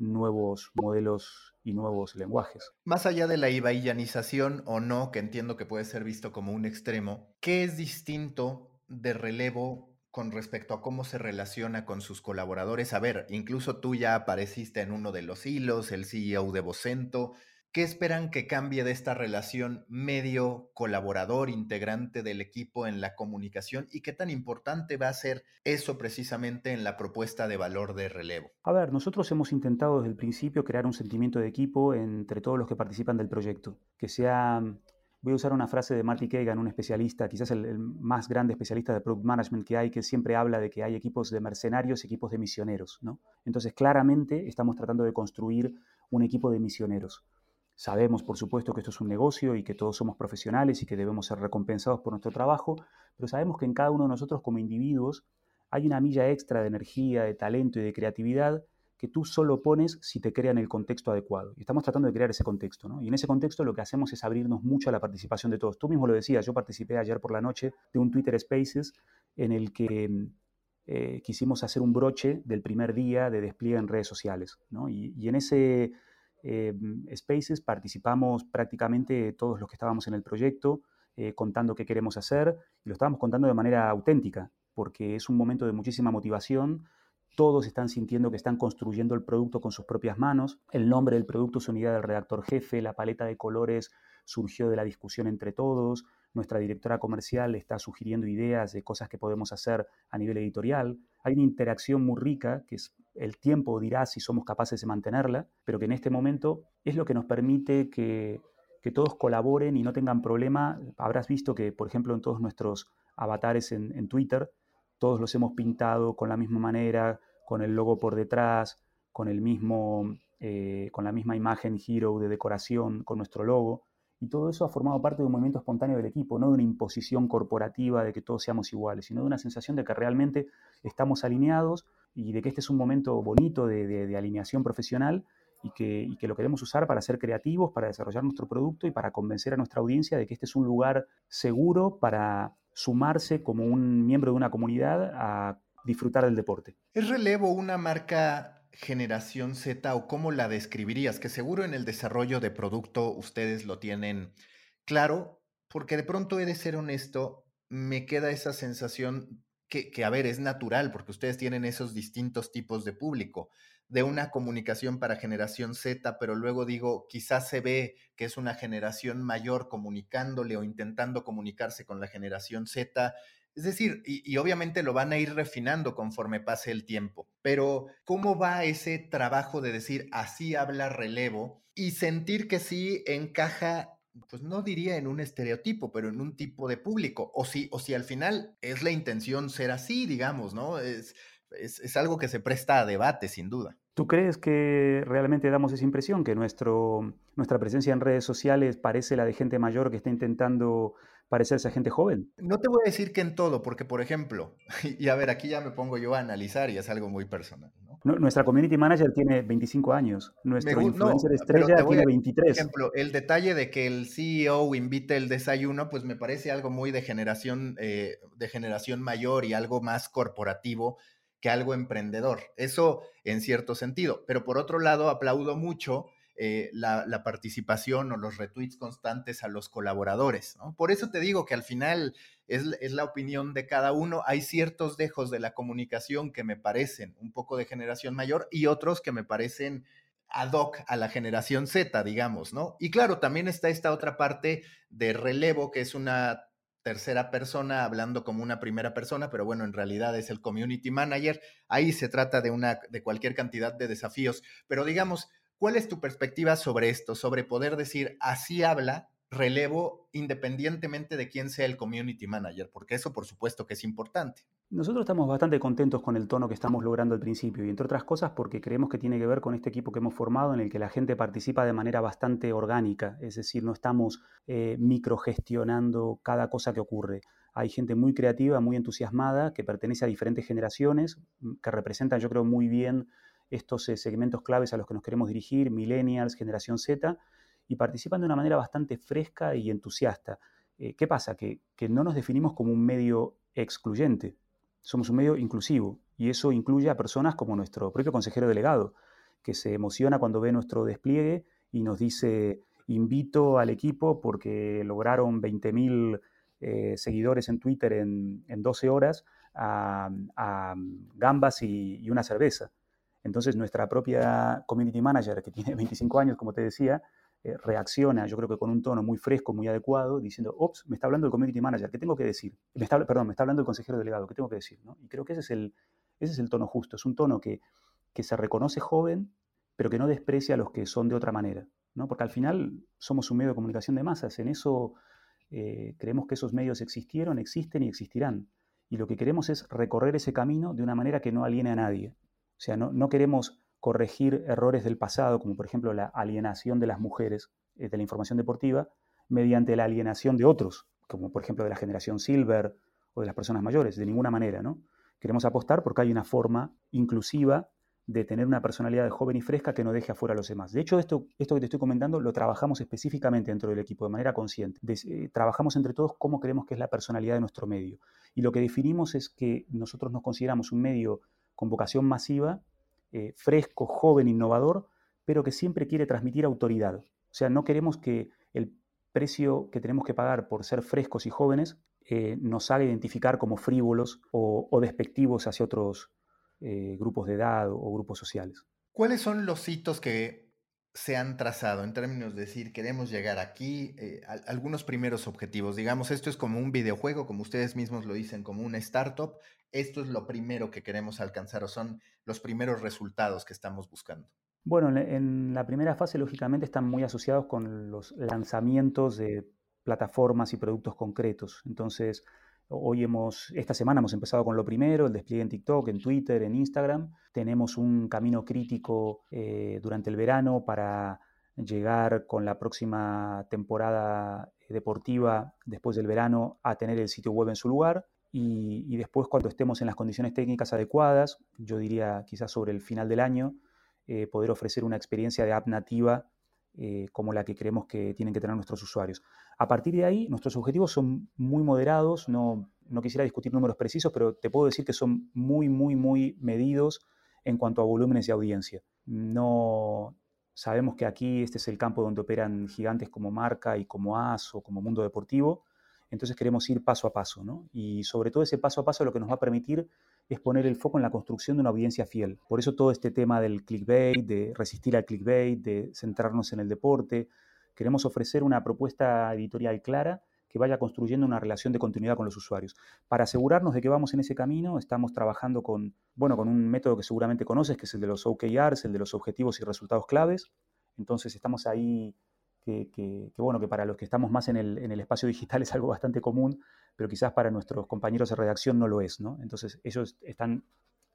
nuevos modelos y nuevos lenguajes. Más allá de la ibaiyanización o no, que entiendo que puede ser visto como un extremo, ¿qué es distinto de relevo con respecto a cómo se relaciona con sus colaboradores. A ver, incluso tú ya apareciste en uno de los hilos, el CEO de Vocento. ¿Qué esperan que cambie de esta relación medio colaborador, integrante del equipo en la comunicación y qué tan importante va a ser eso precisamente en la propuesta de valor de relevo? A ver, nosotros hemos intentado desde el principio crear un sentimiento de equipo entre todos los que participan del proyecto, que sea Voy a usar una frase de Marty Kagan, un especialista, quizás el, más grande especialista de product management que hay, que siempre habla de que hay equipos de mercenarios y equipos de misioneros. ¿no? Entonces, claramente estamos tratando de construir un equipo de misioneros. Sabemos, por supuesto, que esto es un negocio y que todos somos profesionales y que debemos ser recompensados por nuestro trabajo, pero sabemos que en cada uno de nosotros como individuos hay una milla extra de energía, de talento y de creatividad que tú solo pones si te crean el contexto adecuado. Y estamos tratando de crear ese contexto, ¿no? Y en ese contexto lo que hacemos es abrirnos mucho a la participación de todos. Tú mismo lo decías, yo participé ayer por la noche de un Twitter Spaces en el que eh, quisimos hacer un broche del primer día de despliegue en redes sociales, ¿no? y, en ese eh, Spaces participamos prácticamente todos los que estábamos en el proyecto, eh, contando qué queremos hacer, y lo estábamos contando de manera auténtica, porque es un momento de muchísima motivación, todos están sintiendo que están construyendo el producto con sus propias manos. El nombre del producto es unidad del redactor jefe, la paleta de colores surgió de la discusión entre todos. Nuestra directora comercial está sugiriendo ideas de cosas que podemos hacer a nivel editorial. Hay una interacción muy rica que es el tiempo dirá si somos capaces de mantenerla, pero que en este momento es lo que nos permite que, todos colaboren y no tengan problema. Habrás visto que, por ejemplo, en todos nuestros avatares en Twitter todos los hemos pintado con la misma manera, con el logo por detrás, con, el mismo, eh, con la misma imagen hero de decoración, con nuestro logo. Y todo eso ha formado parte de un movimiento espontáneo del equipo, no de una imposición corporativa de que todos seamos iguales, sino de una sensación de que realmente estamos alineados y de que este es un momento bonito de, alineación profesional y que, y que, lo queremos usar para ser creativos, para desarrollar nuestro producto y para convencer a nuestra audiencia de que este es un lugar seguro para sumarse como un miembro de una comunidad a disfrutar del deporte. ¿Es relevo una marca generación Z o cómo la describirías? Que seguro en el desarrollo de producto ustedes lo tienen claro, porque de pronto he de ser honesto, me queda esa sensación que, que, a ver, es natural, porque ustedes tienen esos distintos tipos de público de una comunicación para generación Z, pero luego digo, quizás se ve que es una generación mayor comunicándole o intentando comunicarse con la generación Z. Es decir, y, obviamente lo van a ir refinando conforme pase el tiempo, pero ¿cómo va ese trabajo de decir así habla relevo y sentir que sí encaja pues no diría en un estereotipo, pero en un tipo de público. O si, o si al final es la intención ser así, digamos, ¿no? Es, es, algo que se presta a debate, sin duda. ¿Tú crees que realmente damos esa impresión, que nuestra presencia en redes sociales parece la de gente mayor que está intentando parecerse a gente joven? No te voy a decir que en todo, porque por ejemplo, <laughs> y a ver, aquí ya me pongo yo a analizar y es algo muy personal. nuestra community manager tiene 25 años, nuestro influencer estrella tiene 23. Por ejemplo, el detalle de que el CEO invite el desayuno, pues me parece algo muy de generación, eh, de generación mayor y algo más corporativo que algo emprendedor. Eso en cierto sentido. Pero por otro lado, aplaudo mucho eh, la, participación o los retweets constantes a los colaboradores. Por eso te digo que al final es, es, la opinión de cada uno. Hay ciertos dejos de la comunicación que me parecen un poco de generación mayor y otros que me parecen ad hoc a la generación Z, digamos, ¿no? Y claro, también está esta otra parte de relevo, que es una tercera persona hablando como una primera persona, pero bueno, en realidad es el community manager. Ahí se trata de una de cualquier cantidad de desafíos, pero digamos, ¿cuál es tu perspectiva sobre esto, sobre poder decir así habla relevo independientemente de quién sea el community manager, porque eso por supuesto que es importante. Nosotros estamos bastante contentos con el tono que estamos logrando al principio y entre otras cosas porque creemos que tiene que ver con este equipo que hemos formado en el que la gente participa de manera bastante orgánica, es decir, no estamos eh, microgestionando cada cosa que ocurre. Hay gente muy creativa, muy entusiasmada, que pertenece a diferentes generaciones, que representan yo creo muy bien estos eh, segmentos claves a los que nos queremos dirigir, millennials, generación Z, y participan de una manera bastante fresca y entusiasta. Eh, ¿Qué pasa? Que, no nos definimos como un medio excluyente, somos un medio inclusivo y eso incluye a personas como nuestro propio consejero delegado, que se emociona cuando ve nuestro despliegue y nos dice, invito al equipo porque lograron 20.000 eh, seguidores en Twitter en, 12 horas a, gambas y, una cerveza. Entonces nuestra propia community manager, que tiene <laughs> 25 años, como te decía, eh, reacciona, yo creo que con un tono muy fresco, muy adecuado, diciendo, ops, me está hablando el community manager, ¿qué tengo que decir? Me está, perdón, me está hablando el consejero delegado, ¿qué tengo que decir? Y creo que ese es, el, ese es el tono justo, es un tono que, que se reconoce joven, pero que no desprecia a los que son de otra manera, ¿no? porque al final somos un medio de comunicación de masas, en eso eh, creemos que esos medios existieron, existen y existirán. Y lo que queremos es recorrer ese camino de una manera que no aliene a nadie. O sea, no, queremos corregir errores del pasado, como por ejemplo la alienación de las mujeres eh, de la información deportiva, mediante la alienación de otros, como por ejemplo de la generación Silver o de las personas mayores, de ninguna manera, ¿no? Queremos apostar porque hay una forma inclusiva de tener una personalidad joven y fresca que no deje afuera a los demás. De hecho, esto, esto que te estoy comentando lo trabajamos específicamente dentro del equipo de manera consciente. Eh, trabajamos entre todos cómo creemos que es la personalidad de nuestro medio. Y lo que definimos es que nosotros nos consideramos un medio con vocación masiva eh, fresco, joven, innovador, pero que siempre quiere transmitir autoridad. O sea, no queremos que el precio que tenemos que pagar por ser frescos y jóvenes eh, nos haga identificar como frívolos o, despectivos hacia otros eh, grupos de edad o grupos sociales. ¿Cuáles son los hitos que se han trazado en términos de decir, queremos llegar aquí, algunos primeros objetivos? Digamos, esto es como un videojuego, como ustedes mismos lo dicen, como una startup, esto es lo primero que queremos alcanzar o son los primeros resultados que estamos buscando? Bueno, en la primera fase, lógicamente, están muy asociados con los lanzamientos de plataformas y productos concretos. Entonces, hoy hemos, esta semana hemos empezado con lo primero, el despliegue en TikTok, en Twitter, en Instagram. Tenemos un camino crítico eh, durante el verano para llegar con la próxima temporada deportiva después del verano a tener el sitio web en su lugar y, después cuando estemos en las condiciones técnicas adecuadas, yo diría quizás sobre el final del año, eh, poder ofrecer una experiencia de app nativa eh, como la que creemos que tienen que tener nuestros usuarios. A partir de ahí, nuestros objetivos son muy moderados, no, quisiera discutir números precisos, pero te puedo decir que son muy, muy, muy medidos en cuanto a volúmenes de audiencia. No sabemos que aquí este es el campo donde operan gigantes como Marca y como AS o como Mundo Deportivo, entonces queremos ir paso a paso, ¿no? Y sobre todo ese paso a paso lo que nos va a permitir es poner el foco en la construcción de una audiencia fiel. Por eso todo este tema del clickbait, de resistir al clickbait, de centrarnos en el deporte. Queremos ofrecer una propuesta editorial clara que vaya construyendo una relación de continuidad con los usuarios. Para asegurarnos de que vamos en ese camino, estamos trabajando con, bueno, con un método que seguramente conoces, que es el de los OKRs, el de los objetivos y resultados claves. Entonces estamos ahí que, bueno, que para los que estamos más en el, en el, espacio digital <laughs> es algo bastante común, pero quizás para nuestros compañeros de redacción no lo es, ¿no? Entonces ellos están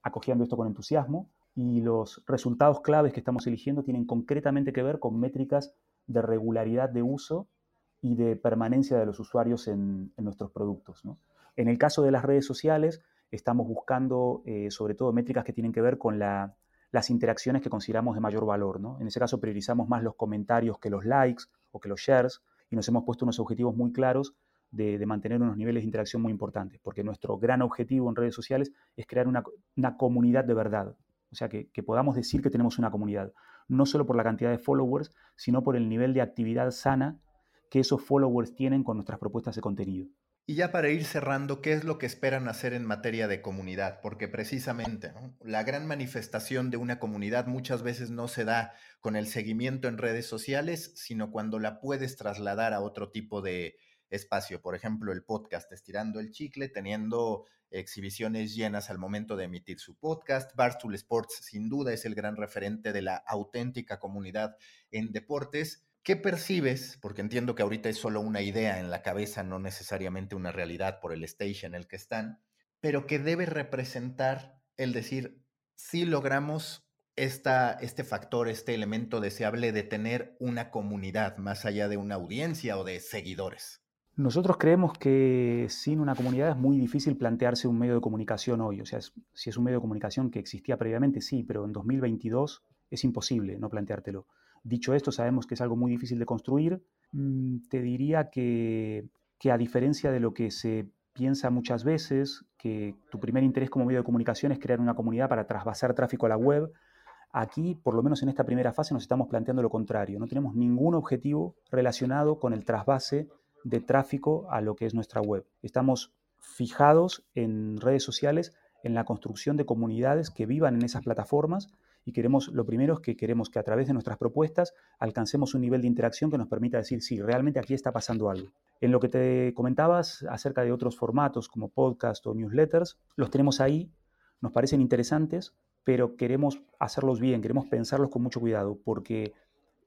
acogiendo esto con entusiasmo y los resultados claves que estamos eligiendo tienen concretamente que ver con métricas de regularidad de uso y de permanencia de los usuarios en, nuestros productos. ¿no? En el caso de las redes sociales, estamos buscando eh, sobre todo métricas que tienen que ver con la las interacciones que consideramos de mayor valor. ¿no? En ese caso priorizamos más los comentarios que los likes o que los shares y nos hemos puesto unos objetivos muy claros de, mantener unos niveles de interacción muy importantes, porque nuestro gran objetivo en redes sociales es crear una, comunidad de verdad, o sea, que, que, podamos decir que tenemos una comunidad, no solo por la cantidad de followers, sino por el nivel de actividad sana que esos followers tienen con nuestras propuestas de contenido. Y ya para ir cerrando, ¿qué es lo que esperan hacer en materia de comunidad? Porque precisamente la gran manifestación de una comunidad muchas veces no se da con el seguimiento en redes sociales, sino cuando la puedes trasladar a otro tipo de espacio. Por ejemplo, el podcast Estirando el Chicle, teniendo exhibiciones llenas al momento de emitir su podcast. Barstool Sports, sin duda, es el gran referente de la auténtica comunidad en deportes. ¿Qué percibes? Porque entiendo que ahorita es solo una idea en la cabeza, no necesariamente una realidad por el stage en el que están, pero que debe representar el decir, si logramos esta, este factor, este elemento deseable de tener una comunidad más allá de una audiencia o de seguidores. Nosotros creemos que sin una comunidad es muy difícil plantearse un medio de comunicación hoy. O sea, si es un medio de comunicación que existía previamente, sí, pero en 2022 es imposible no planteártelo. Dicho esto, sabemos que es algo muy difícil de construir. Mm, te diría que, a diferencia de lo que se piensa muchas veces, que tu primer interés como medio de comunicación es crear una comunidad para trasvasar tráfico a la web, aquí, por lo menos en esta primera fase, nos estamos planteando lo contrario. No tenemos ningún objetivo relacionado con el trasvase de tráfico a lo que es nuestra web. Estamos fijados en redes sociales en la construcción de comunidades que vivan en esas plataformas y queremos, lo primero es que queremos que a través de nuestras propuestas alcancemos un nivel de interacción que nos permita decir, sí, realmente aquí está pasando algo. En lo que te comentabas acerca de otros formatos como podcast o newsletters, los tenemos ahí, nos parecen interesantes, pero queremos hacerlos bien, queremos pensarlos con mucho cuidado, porque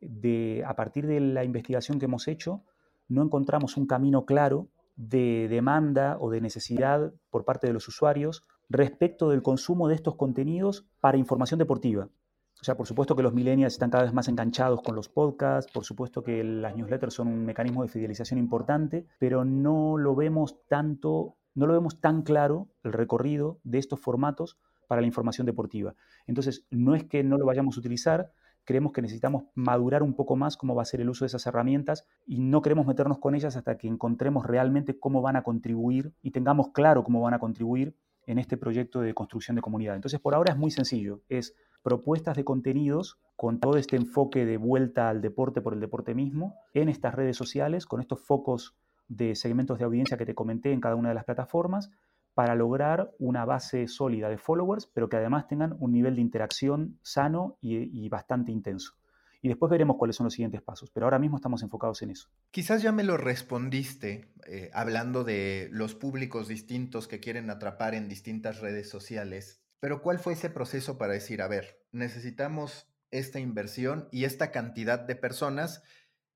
de, a partir de la investigación que hemos hecho, no encontramos un camino claro de demanda o de necesidad por parte de los usuarios respecto del consumo de estos contenidos para información deportiva. O sea, por supuesto que los millennials están cada vez más enganchados con los podcasts, por supuesto que las newsletters son un mecanismo de fidelización importante, pero no lo vemos tanto, no lo vemos tan claro el recorrido de estos formatos para la información deportiva. Entonces, no es que no lo vayamos a utilizar, creemos que necesitamos madurar un poco más cómo va a ser el uso de esas herramientas y no queremos meternos con ellas hasta que encontremos realmente cómo van a contribuir y tengamos claro cómo van a contribuir en este proyecto de construcción de comunidad. Entonces, por ahora es muy sencillo, es propuestas de contenidos con todo este enfoque de vuelta al deporte por el deporte mismo en estas redes sociales, con estos focos de segmentos de audiencia que te comenté en cada una de las plataformas, para lograr una base sólida de followers, pero que además tengan un nivel de interacción sano y, bastante intenso y después veremos cuáles son los siguientes pasos, pero ahora mismo estamos enfocados en eso. Quizás ya me lo respondiste eh, hablando de los públicos distintos que quieren atrapar en distintas redes sociales, pero ¿cuál fue ese proceso para decir, a ver, necesitamos esta inversión y esta cantidad de personas,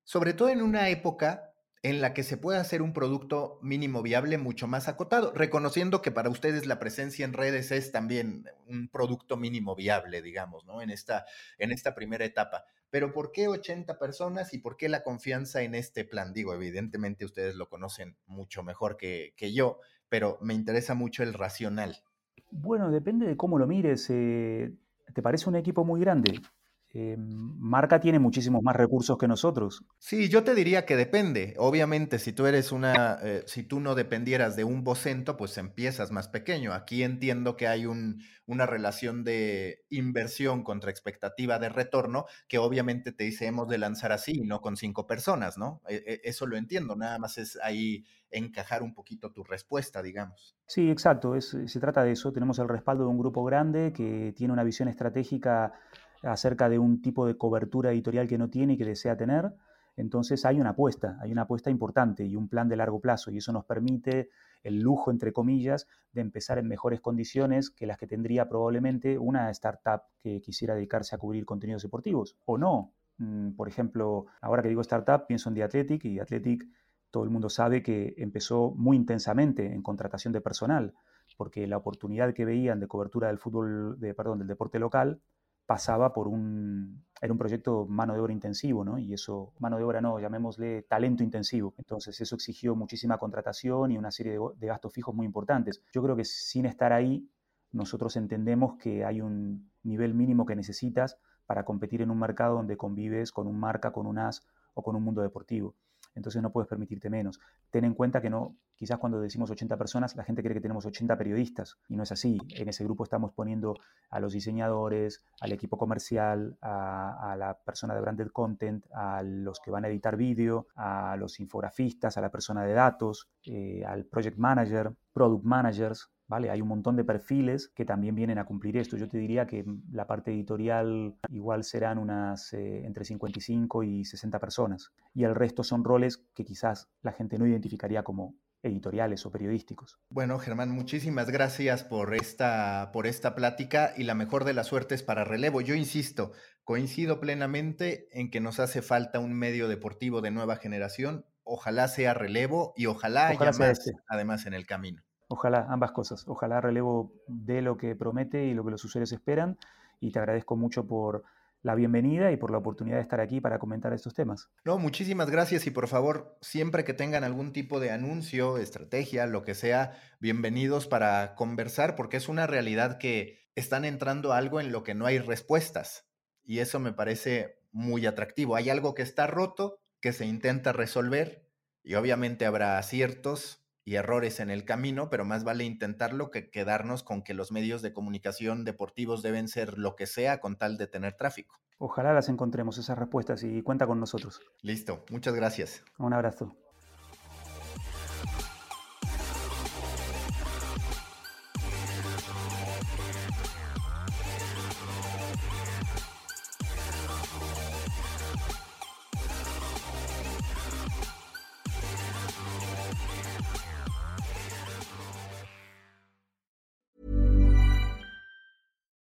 sobre todo en una época en la que se puede hacer un producto mínimo viable mucho más acotado, reconociendo que para ustedes la presencia en redes es también un producto mínimo viable, digamos, ¿no? En esta, en esta primera etapa. Pero ¿por qué 80 personas y por qué la confianza en este plan? Digo, evidentemente ustedes lo conocen mucho mejor que, yo, pero me interesa mucho el racional. Bueno, depende de cómo lo mires. Eh, ¿Te parece un equipo muy grande? Eh, Marca tiene muchísimos más recursos que nosotros. Sí, yo te diría que depende. Obviamente, si tú eres una, eh, si tú no dependieras de un vocento, pues empiezas más pequeño. Aquí entiendo que hay un, una relación de inversión contra expectativa de retorno que obviamente te dice hemos de lanzar así, no con cinco personas, ¿no? E, e, eso lo entiendo. Nada más es ahí encajar un poquito tu respuesta, digamos. Sí, exacto. se trata de eso. Tenemos el respaldo de un grupo grande que tiene una visión estratégica acerca de un tipo de cobertura editorial que no tiene y que desea tener. Entonces hay una apuesta, hay una apuesta importante y un plan de largo plazo y eso nos permite el lujo, entre comillas, de empezar en mejores condiciones que las que tendría probablemente una startup que quisiera dedicarse a cubrir contenidos deportivos o no. Mm, por ejemplo, ahora que digo startup, pienso en The Athletic y The Athletic todo el mundo sabe que empezó muy intensamente en contratación de personal, porque la oportunidad que veían de cobertura del fútbol, de, perdón, del deporte local, pasaba por un, era un proyecto mano de obra intensivo, ¿no? Y eso, mano de obra no, llamémosle talento intensivo. Entonces eso exigió muchísima contratación y una serie de, gastos fijos muy importantes. Yo creo que sin estar ahí, nosotros entendemos que hay un nivel mínimo que necesitas para competir en un mercado donde convives con un marca, con un as o con un mundo deportivo. Entonces no puedes permitirte menos. Ten en cuenta que no, quizás cuando decimos 80 personas, la gente cree que tenemos 80 periodistas y no es así. En ese grupo estamos poniendo a los diseñadores, al equipo comercial, a, la persona de branded content, a los que van a editar vídeo, a los infografistas, a la persona de datos, eh, al project manager, product managers, ¿vale? Hay un montón de perfiles que también vienen a cumplir esto. Yo te diría que la parte editorial igual serán unas eh, entre 55 y 60 personas. Y el resto son roles que quizás la gente no identificaría como editoriales o periodísticos. Bueno, Germán, muchísimas gracias por esta, por esta plática y la mejor de las suertes para relevo. Yo insisto, coincido plenamente en que nos hace falta un medio deportivo de nueva generación. Ojalá sea relevo y ojalá, haya más, este. además, en el camino. Ojalá, ambas cosas. Ojalá relevo de lo que promete y lo que los usuarios esperan. Y te agradezco mucho por la bienvenida y por la oportunidad de estar aquí para comentar estos temas. No, muchísimas gracias y por favor, siempre que tengan algún tipo de anuncio, estrategia, lo que sea, bienvenidos para conversar porque es una realidad que están entrando algo en lo que no hay respuestas y eso me parece muy atractivo. Hay algo que está roto, que se intenta resolver y obviamente habrá aciertos, y errores en el camino, pero más vale intentarlo que quedarnos con que los medios de comunicación deportivos deben ser lo que sea con tal de tener tráfico. Ojalá las encontremos esas respuestas y cuenta con nosotros. Listo, muchas gracias. Un abrazo.